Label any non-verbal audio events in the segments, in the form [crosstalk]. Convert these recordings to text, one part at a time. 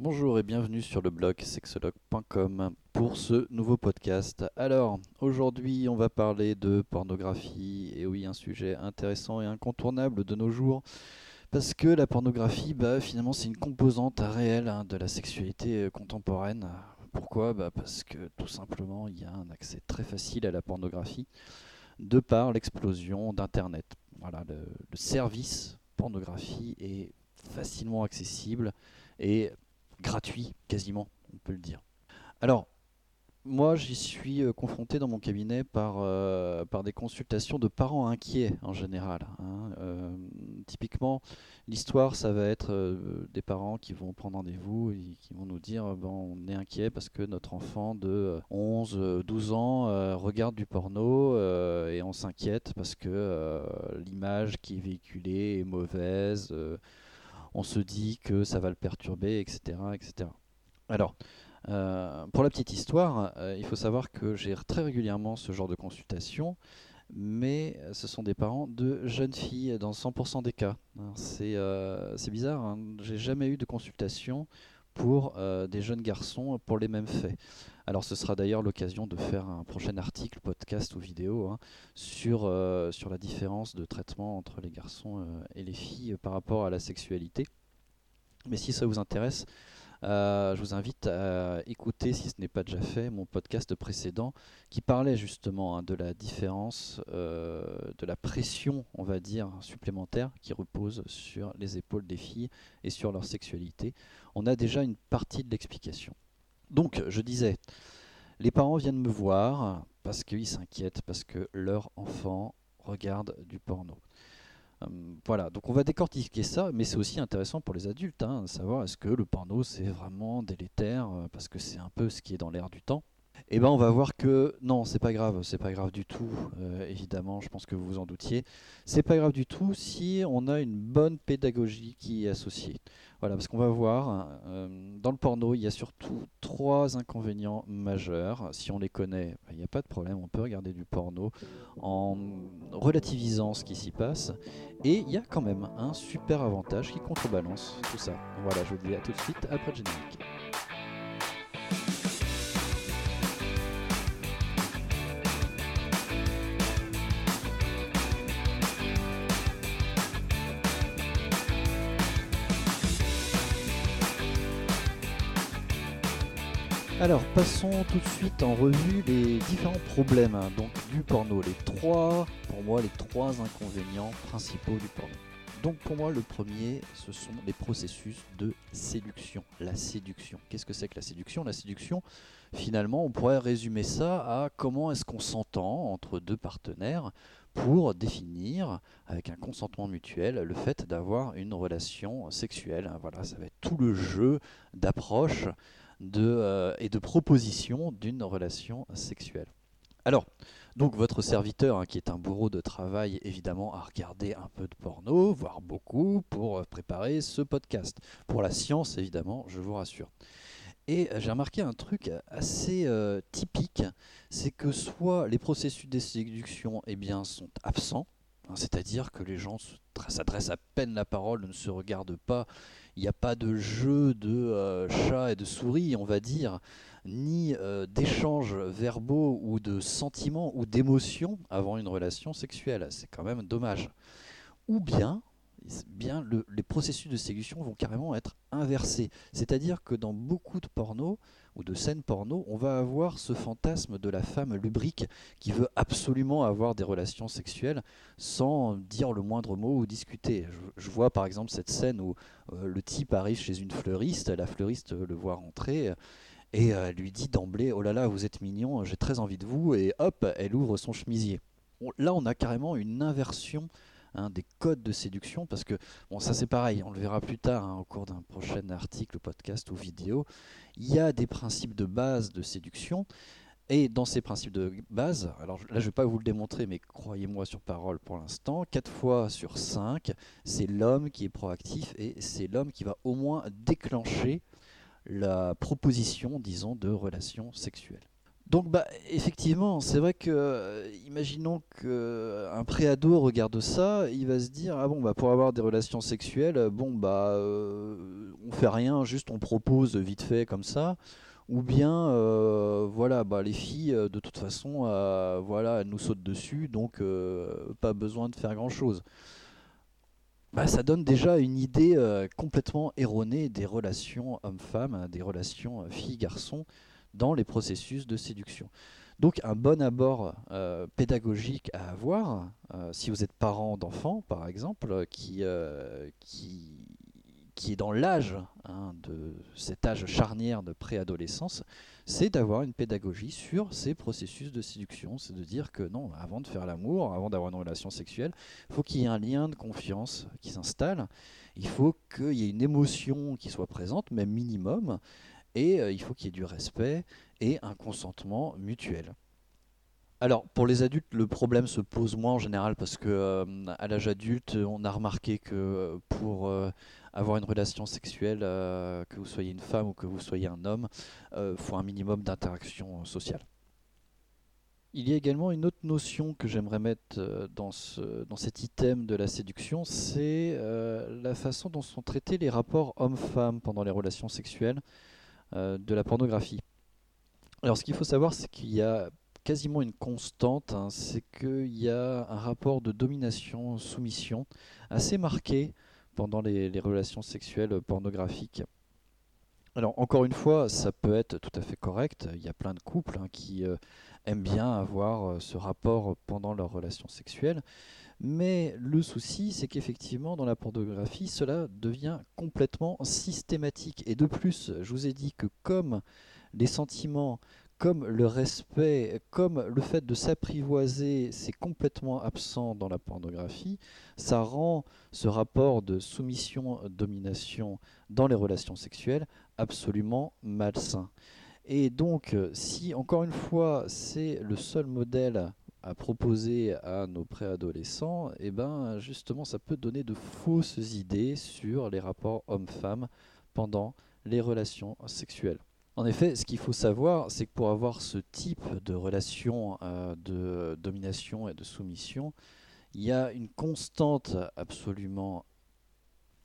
Bonjour et bienvenue sur le blog sexologue.com pour ce nouveau podcast. Alors, aujourd'hui, on va parler de pornographie, et oui, un sujet intéressant et incontournable de nos jours, parce que la pornographie, bah, finalement, c'est une composante réelle hein, de la sexualité euh, contemporaine. Pourquoi? Bah, Parce que tout simplement, il y a un accès très facile à la pornographie de par l'explosion d'Internet. Voilà, le, le service pornographie est facilement accessible et gratuit quasiment, on peut le dire. Alors, moi, j'y suis euh, confronté dans mon cabinet par, euh, par des consultations de parents inquiets en général. hein. Euh, typiquement, l'histoire, ça va être des parents qui vont prendre rendez-vous et qui vont nous dire bon, on est inquiet parce que notre enfant de euh, 11, euh, 12 ans regarde du porno et on s'inquiète parce que l'image qui est véhiculée est mauvaise. On se dit que ça va le perturber, etc. etc. Alors, euh, pour la petite histoire, euh, il faut savoir que j'ai très régulièrement ce genre de consultation, mais ce sont des parents de jeunes filles dans 100% des cas. C'est euh, c'est bizarre, hein, j'ai jamais eu de consultation pour des jeunes garçons pour les mêmes faits. Alors ce sera d'ailleurs l'occasion de faire un prochain article, podcast ou vidéo hein, sur, euh, sur la différence de traitement entre les garçons euh, et les filles par rapport à la sexualité. Mais si ça vous intéresse, euh, je vous invite à écouter, si ce n'est pas déjà fait, mon podcast précédent qui parlait justement hein, de la différence, euh, de la pression, on va dire, supplémentaire qui repose sur les épaules des filles et sur leur sexualité. On a déjà une partie de l'explication. Donc, je disais, les parents viennent me voir parce qu'ils s'inquiètent, parce que leur enfant regarde du porno. Hum, voilà, donc on va décortiquer ça, mais c'est aussi intéressant pour les adultes, hein, savoir est-ce que le porno c'est vraiment délétère, euh, parce que c'est un peu ce qui est dans l'air du temps. Et ben on va voir que non, c'est pas grave, c'est pas grave du tout, euh, évidemment, je pense que vous vous en doutiez. C'est pas grave du tout si on a une bonne pédagogie qui est associée. Voilà, parce qu'on va voir, euh, dans le porno, il y a surtout trois inconvénients majeurs. Si on les connaît, ben, il n'y a pas de problème, on peut regarder du porno en relativisant ce qui s'y passe. Et il y a quand même un super avantage qui contrebalance tout ça. Voilà, je vous dis à tout de suite après le générique. Alors, passons tout de suite en revue les différents problèmes donc, du porno. Les trois, pour moi, les trois inconvénients principaux du porno. Donc, pour moi, le premier, ce sont les processus de séduction. La séduction. Qu'est-ce que c'est que la séduction? La séduction, finalement, on pourrait résumer ça à comment est-ce qu'on s'entend entre deux partenaires pour définir, avec un consentement mutuel, le fait d'avoir une relation sexuelle. Voilà, ça va être tout le jeu d'approche de, euh, et de proposition d'une relation sexuelle. Alors, donc votre serviteur, hein, qui est un bourreau de travail, évidemment, a regardé un peu de porno, voire beaucoup, pour euh, préparer ce podcast. Pour la science, évidemment, je vous rassure. Et euh, j'ai remarqué un truc assez typique, c'est que soit les processus de séduction eh bien, sont absents, c'est-à-dire que les gens s'adressent à peine la parole, ne se regardent pas, il n'y a pas de jeu de euh, chat et de souris, on va dire, ni euh, d'échanges verbaux ou de sentiments ou d'émotions avant une relation sexuelle. C'est quand même dommage. Ou bien, bien le- les processus de séduction vont carrément être inversés. C'est-à-dire que dans beaucoup de porno ou de scènes porno, on va avoir ce fantasme de la femme lubrique qui veut absolument avoir des relations sexuelles sans dire le moindre mot ou discuter. Je, vois par exemple cette scène où euh, le type arrive chez une fleuriste, la fleuriste le voit rentrer. et euh, elle lui dit d'emblée Oh là là, vous êtes mignon, j'ai très envie de vous. Et hop, elle ouvre son chemisier. Là, on a carrément une inversion hein, des codes de séduction parce que, bon, ça c'est pareil, on le verra plus tard hein, au cours d'un prochain article, podcast ou vidéo. Il y a des principes de base de séduction. Et dans ces principes de base, alors là je ne vais pas vous le démontrer, mais croyez-moi sur parole pour l'instant, 4 fois sur 5, c'est l'homme qui est proactif et c'est l'homme qui va au moins déclencher la proposition, disons, de relations sexuelles. Donc bah effectivement, c'est vrai que euh, imaginons que un préado regarde ça, il va se dire ah bon bah pour avoir des relations sexuelles, bon bah euh, on fait rien, juste on propose vite fait comme ça, ou bien euh, voilà bah les filles de toute façon voilà elles nous sautent dessus donc pas besoin de faire grand chose. Bah, ça donne déjà une idée complètement erronée des relations hommes-femmes, des relations filles-garçons dans les processus de séduction. Donc un bon abord euh, pédagogique à avoir, euh, si vous êtes parent d'enfants par exemple, qui, euh, qui, qui, est dans l'âge hein, de cet âge charnière de préadolescence, c'est d'avoir une pédagogie sur ces processus de séduction. C'est de dire que non, avant de faire l'amour, avant d'avoir une relation sexuelle, il faut qu'il y ait un lien de confiance qui s'installe. Il faut qu'il y ait une émotion qui soit présente, même minimum, et euh, il faut qu'il y ait du respect et un consentement mutuel. Alors pour les adultes, le problème se pose moins en général parce que euh, à l'âge adulte, on a remarqué que euh, pour avoir une relation sexuelle, que vous soyez une femme ou que vous soyez un homme, il faut un minimum d'interaction sociale. Il y a également une autre notion que j'aimerais mettre dans, dans cet item de la séduction, c'est la façon dont sont traités les rapports hommes-femmes pendant les relations sexuelles. Euh, de la pornographie. Alors ce qu'il faut savoir, c'est qu'il y a quasiment une constante, hein, c'est qu'il y a un rapport de domination-soumission assez marqué pendant les, relations sexuelles pornographiques. Alors encore une fois, ça peut être tout à fait correct. Il y a plein de couples hein, qui euh, aiment bien avoir euh, ce rapport pendant leurs relations sexuelles. Mais le souci, c'est qu'effectivement, dans la pornographie, cela devient complètement systématique. Et de plus, je vous ai dit que comme les sentiments, comme le respect, comme le fait de s'apprivoiser, c'est complètement absent dans la pornographie, ça rend ce rapport de soumission-domination dans les relations sexuelles absolument malsain. Et donc, si encore une fois, c'est le seul modèle proposer à nos préadolescents, eh ben justement ça peut donner de fausses idées sur les rapports hommes-femmes pendant les relations sexuelles. En effet, ce qu'il faut savoir, c'est que pour avoir ce type de relation euh, de domination et de soumission, il y a une constante absolument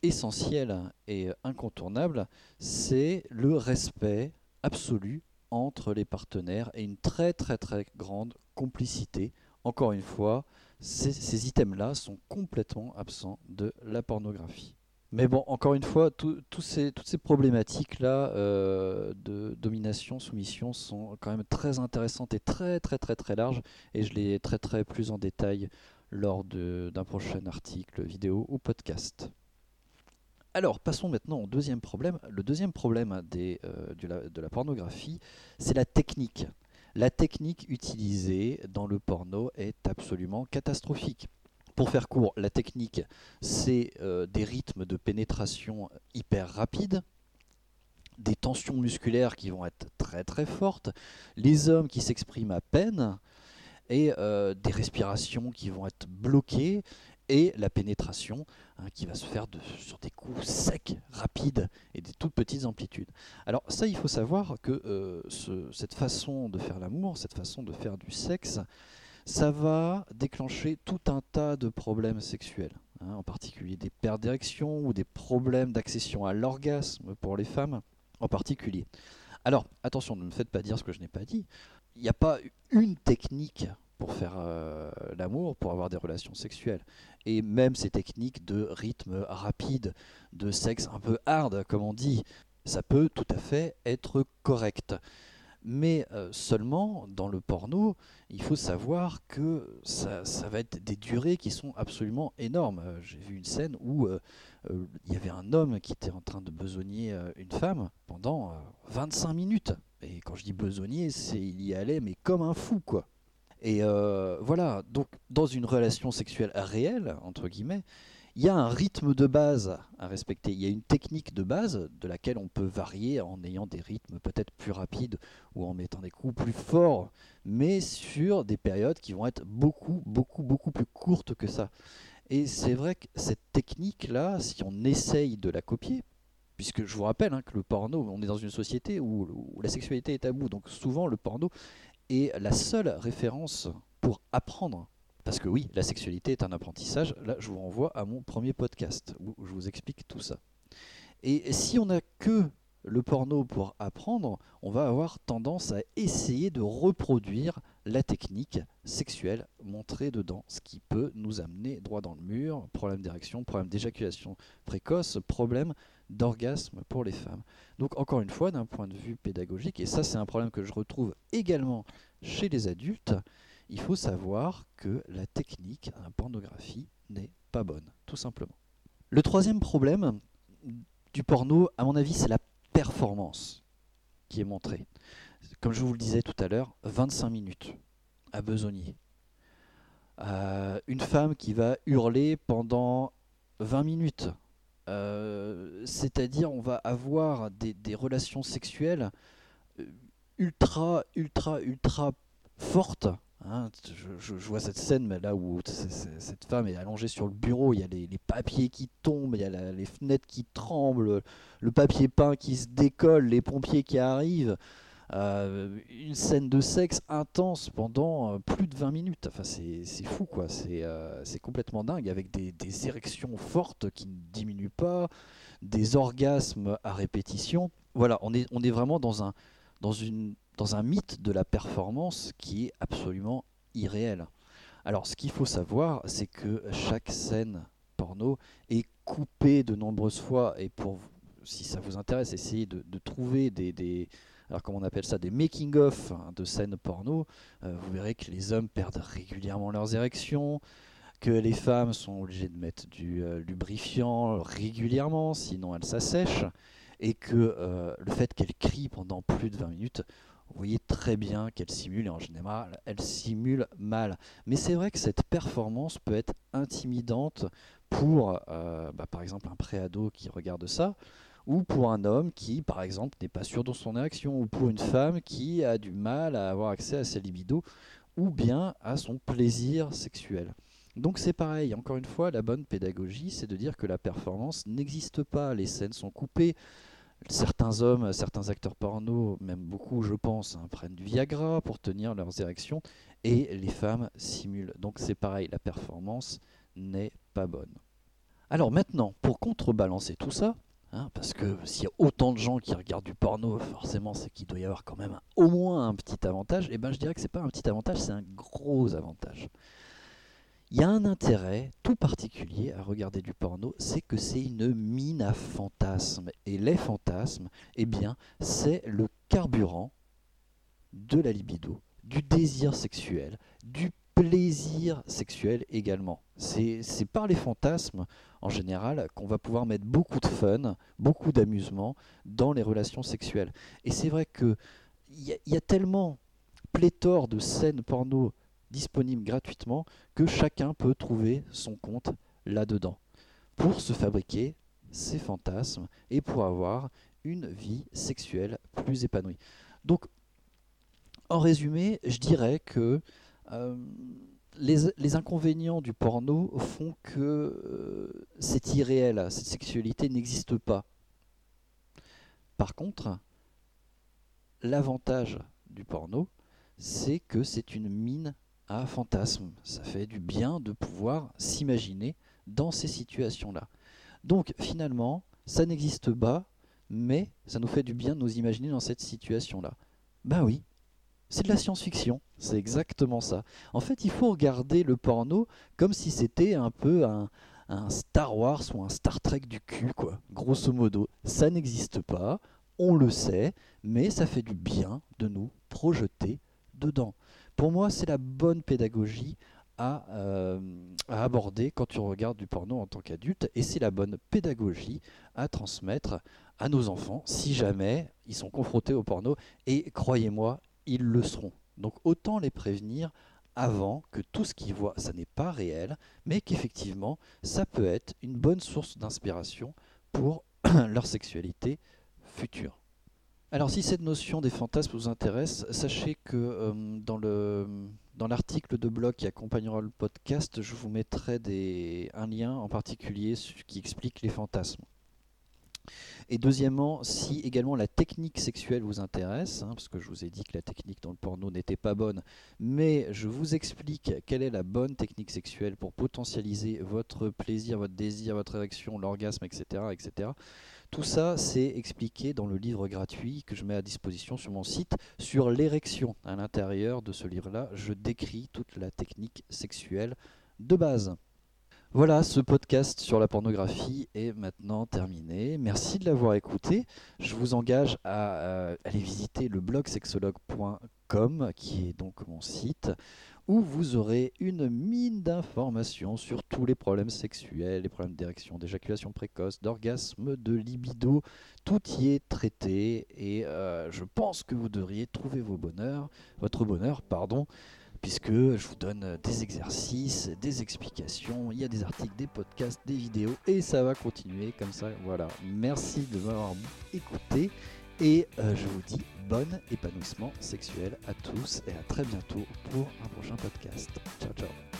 essentielle et incontournable, c'est le respect absolu entre les partenaires et une très très très grande complicité. Encore une fois, ces, items-là sont complètement absents de la pornographie. Mais bon, encore une fois, toutes ces problématiques-là euh, de domination, soumission sont quand même très intéressantes et très très très très larges, et je les traiterai plus en détail lors d'un prochain article, vidéo ou podcast. Alors, passons maintenant au deuxième problème. Le deuxième problème euh, de, la, pornographie, c'est la technique. La technique utilisée dans le porno est absolument catastrophique. Pour faire court, la technique, c'est euh, des rythmes de pénétration hyper rapides, des tensions musculaires qui vont être très très fortes, les hommes qui s'expriment à peine, et euh, des respirations qui vont être bloquées, et la pénétration hein, qui va se faire sur des coups secs, rapides et des toutes petites amplitudes. Alors ça, il faut savoir que euh, cette façon de faire l'amour, cette façon de faire du sexe, ça va déclencher tout un tas de problèmes sexuels, hein, en particulier des pertes d'érection ou des problèmes d'accession à l'orgasme pour les femmes en particulier. Alors attention, ne me faites pas dire ce que je n'ai pas dit. Il n'y a pas une technique pour faire euh, l'amour, pour avoir des relations sexuelles. Et même ces techniques de rythme rapide, de sexe un peu hard, comme on dit, ça peut tout à fait être correct. Mais euh, seulement dans le porno, il faut savoir que ça, va être des durées qui sont absolument énormes. Euh, j'ai vu une scène où il y avait un homme qui était en train de besogner une femme pendant 25 minutes. Et quand je dis besogner, c'est il y allait mais comme un fou quoi. Et euh, voilà, donc dans une relation sexuelle réelle, entre guillemets, il y a un rythme de base à respecter. Il y a une technique de base de laquelle on peut varier en ayant des rythmes peut-être plus rapides ou en mettant des coups plus forts, mais sur des périodes qui vont être beaucoup, beaucoup, beaucoup plus courtes que ça. Et c'est vrai que cette technique-là, si on essaye de la copier, puisque je vous rappelle hein, que le porno, on est dans une société où, où, la sexualité est tabou, donc souvent le porno est la seule référence pour apprendre. Parce que oui, la sexualité est un apprentissage. Là, je vous renvoie à mon premier podcast où je vous explique tout ça. Et si on n'a que le porno pour apprendre, on va avoir tendance à essayer de reproduire la technique sexuelle montrée dedans, ce qui peut nous amener droit dans le mur, problème d'érection, problème d'éjaculation précoce, problème d'orgasme pour les femmes. Donc encore une fois, d'un point de vue pédagogique, et ça c'est un problème que je retrouve également chez les adultes, il faut savoir que la technique en pornographie n'est pas bonne, tout simplement. Le troisième problème du porno, à mon avis, c'est la performance qui est montrée. Comme je vous le disais tout à l'heure, 25 minutes à besogner. Euh, une femme qui va hurler pendant 20 minutes. Euh, c'est-à-dire on va avoir des, relations sexuelles euh, ultra, ultra, ultra fortes. Hein. je, vois cette scène mais là où cette femme est allongée sur le bureau, il y a les, papiers qui tombent, il y a les fenêtres qui tremblent, le papier peint qui se décolle, les pompiers qui arrivent. Euh, une scène de sexe intense pendant euh, plus de 20 minutes. Enfin, c'est fou, quoi. Euh, c'est complètement dingue, avec des, érections fortes qui ne diminuent pas, des orgasmes à répétition. Voilà, on est, on est vraiment dans un, dans, une, dans un mythe de la performance qui est absolument irréel. Alors, ce qu'il faut savoir, c'est que chaque scène porno est coupée de nombreuses fois, et pour si ça vous intéresse, essayez de, de trouver des alors comme on appelle ça, des making-of hein, de scènes porno, euh, vous verrez que les hommes perdent régulièrement leurs érections, que les femmes sont obligées de mettre du euh, lubrifiant régulièrement, sinon elles s'assèchent, et que euh, le fait qu'elles crient pendant plus de 20 minutes, vous voyez très bien qu'elles simulent, et en général, elles simulent mal. Mais c'est vrai que cette performance peut être intimidante pour, bah, par exemple, un préado qui regarde ça, ou pour un homme qui, par exemple, n'est pas sûr de son réaction, ou pour une femme qui a du mal à avoir accès à sa libido, ou bien à son plaisir sexuel. Donc c'est pareil, encore une fois, la bonne pédagogie, c'est de dire que la performance n'existe pas, les scènes sont coupées. Certains hommes, certains acteurs porno, même beaucoup je pense, hein, prennent du Viagra pour tenir leurs érections, et les femmes simulent. Donc c'est pareil, la performance n'est pas bonne. Alors maintenant, pour contrebalancer tout ça, Hein, parce que s'il y a autant de gens qui regardent du porno, forcément, c'est qu'il doit y avoir quand même au moins un petit avantage. Et eh ben, je dirais que c'est pas un petit avantage, c'est un gros avantage. Il y a un intérêt tout particulier à regarder du porno, c'est que c'est une mine à fantasmes. Et les fantasmes, eh bien, c'est le carburant de la libido, du désir sexuel, du plaisir sexuel également. C'est par les fantasmes, en général, qu'on va pouvoir mettre beaucoup de fun, beaucoup d'amusement dans les relations sexuelles. Et c'est vrai qu'il y, y, a tellement pléthore de scènes porno disponibles gratuitement que chacun peut trouver son compte là-dedans pour se fabriquer ses fantasmes et pour avoir une vie sexuelle plus épanouie. Donc, en résumé, je dirais que euh, les, inconvénients du porno font que euh, c'est irréel, cette sexualité n'existe pas. Par contre, l'avantage du porno, c'est que c'est une mine à fantasmes. Ça fait du bien de pouvoir s'imaginer dans ces situations-là. Donc finalement, ça n'existe pas, mais ça nous fait du bien de nous imaginer dans cette situation-là. Ben oui, c'est de la science-fiction, c'est exactement ça. En fait, il faut regarder le porno comme si c'était un peu un, Star Wars ou un Star Trek du cul, quoi. Grosso modo, ça n'existe pas, on le sait, mais ça fait du bien de nous projeter dedans. Pour moi, c'est la bonne pédagogie à, euh, à, aborder quand tu regardes du porno en tant qu'adulte, et c'est la bonne pédagogie à transmettre à nos enfants si jamais ils sont confrontés au porno. Et croyez-moi, ils le seront. Donc autant les prévenir avant que tout ce qu'ils voient, ça n'est pas réel, mais qu'effectivement, ça peut être une bonne source d'inspiration pour [clears throat] leur sexualité future. Alors si cette notion des fantasmes vous intéresse, sachez que euh, dans dans l'article de blog qui accompagnera le podcast, je vous mettrai des, un lien en particulier qui explique les fantasmes. Et deuxièmement, si également la technique sexuelle vous intéresse, hein, parce que je vous ai dit que la technique dans le porno n'était pas bonne, mais je vous explique quelle est la bonne technique sexuelle pour potentialiser votre plaisir, votre désir, votre érection, l'orgasme, etc., etc. Tout ça, c'est expliqué dans le livre gratuit que je mets à disposition sur mon site sur l'érection. À l'intérieur de ce livre-là, je décris toute la technique sexuelle de base. Voilà, ce podcast sur la pornographie est maintenant terminé. Merci de l'avoir écouté. Je vous engage à euh, aller visiter le blog sexologue.com qui est donc mon site où vous aurez une mine d'informations sur tous les problèmes sexuels, les problèmes d'érection, d'éjaculation précoce, d'orgasme, de libido. Tout y est traité et euh, je pense que vous devriez trouver vos bonheurs, votre bonheur, pardon, puisque je vous donne des exercices, des explications, il y a des articles, des podcasts, des vidéos et ça va continuer comme ça. Voilà. Merci de m'avoir écouté et euh, je vous dis bon épanouissement sexuel à tous et à très bientôt pour un prochain podcast. Ciao ciao